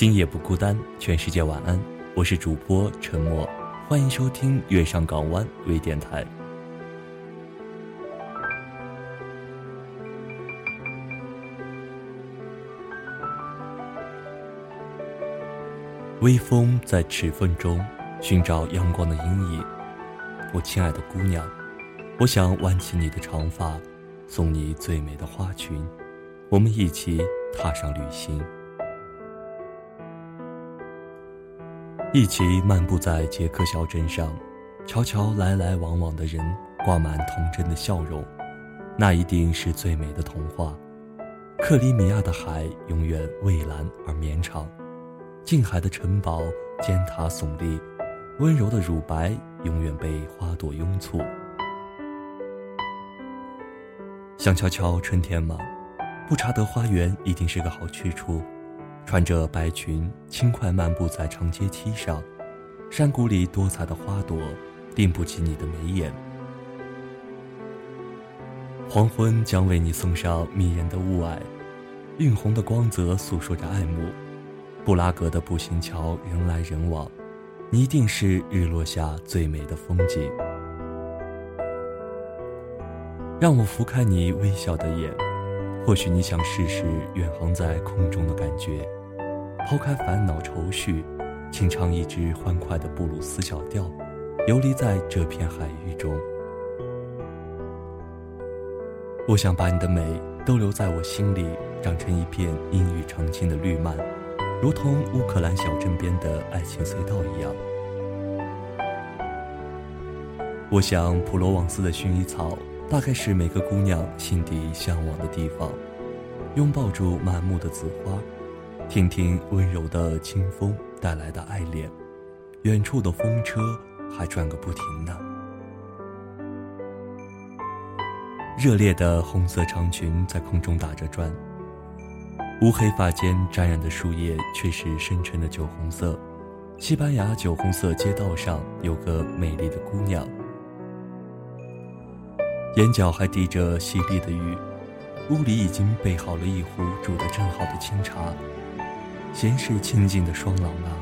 今夜不孤单，全世界晚安。我是主播沉默，欢迎收听月上港湾微电台。微风在齿缝中寻找阳光的阴影。我亲爱的姑娘，我想挽起你的长发，送你最美的花裙，我们一起踏上旅行。一起漫步在捷克小镇上，瞧瞧来来往往的人，挂满童真的笑容，那一定是最美的童话。克里米亚的海永远蔚蓝而绵长，近海的城堡尖塔耸立，温柔的乳白永远被花朵拥簇。想瞧瞧春天吗？布查德花园一定是个好去处。穿着白裙，轻快漫步在长阶梯上，山谷里多彩的花朵，定不起你的眉眼。黄昏将为你送上迷人的雾霭，晕红的光泽诉说着爱慕。布拉格的步行桥人来人往，你一定是日落下最美的风景。让我拂开你微笑的眼，或许你想试试远航在空中的感觉。抛开烦恼愁绪，轻唱一支欢快的布鲁斯小调，游离在这片海域中。我想把你的美都留在我心里，长成一片阴雨常青的绿蔓，如同乌克兰小镇边的爱情隧道一样。我想普罗旺斯的薰衣草，大概是每个姑娘心底向往的地方，拥抱住满目的紫花。听听温柔的清风带来的爱恋，远处的风车还转个不停呢。热烈的红色长裙在空中打着转，乌黑发间沾染的树叶却是深沉的酒红色。西班牙酒红色街道上有个美丽的姑娘，眼角还滴着淅沥的雨。屋里已经备好了一壶煮得正好的清茶。闲适清静的双廊啊，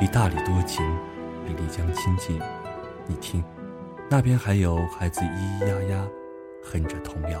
比大理多情，比丽江亲近。你听，那边还有孩子咿咿呀呀，哼着童谣。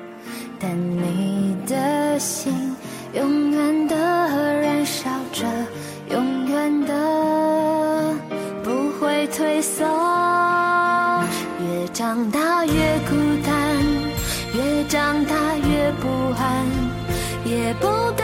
但你的心永远的燃烧着，永远的不会退缩。越长大越孤单，越长大越不安，也不得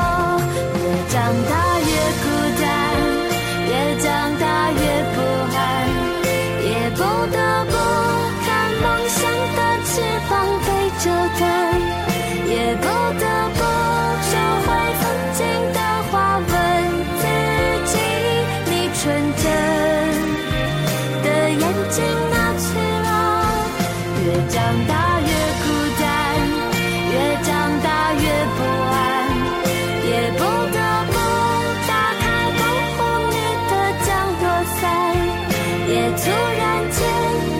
也突然间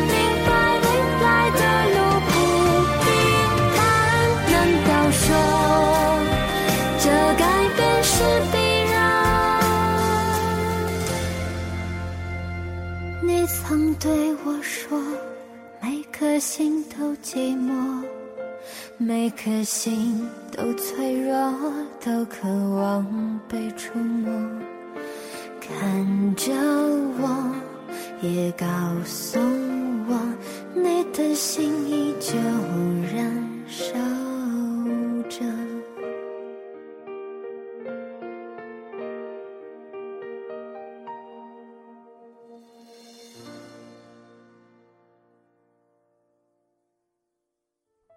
明白未来的路不平坦难道说这改变是必然？你曾对我说每颗心都寂寞每颗心都脆弱都渴望被触摸。看着我也告诉我，你的心依旧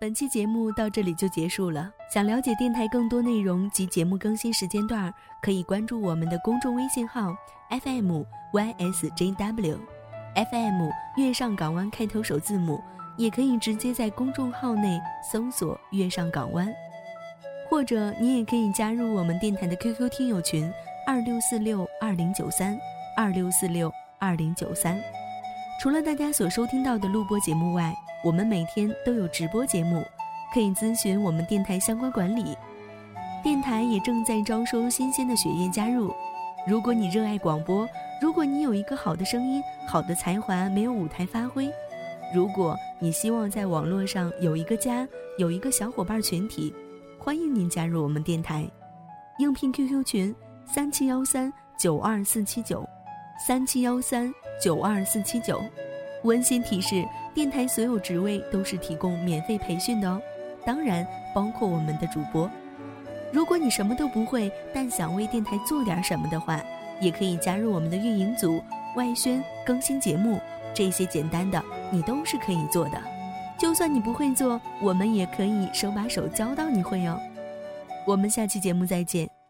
本期节目到这里就结束了。想了解电台更多内容及节目更新时间段，可以关注我们的公众微信号 FM YSJW，FM 月上港湾开头首字母，也可以直接在公众号内搜索“月上港湾”，或者你也可以加入我们电台的 QQ 听友群二六四六二零九三二六四六二零九三。除了大家所收听到的录播节目外，我们每天都有直播节目，可以咨询我们电台相关管理。电台也正在招收新鲜的血液加入。如果你热爱广播，如果你有一个好的声音、好的才华没有舞台发挥，如果你希望在网络上有一个家、有一个小伙伴群体，欢迎您加入我们电台。应聘 QQ 群：三七幺三九二四七九，三七幺三九二四七九。温馨提示：电台所有职位都是提供免费培训的哦，当然包括我们的主播。如果你什么都不会，但想为电台做点什么的话，也可以加入我们的运营组、外宣、更新节目，这些简单的你都是可以做的。就算你不会做，我们也可以手把手教到你会哦。我们下期节目再见。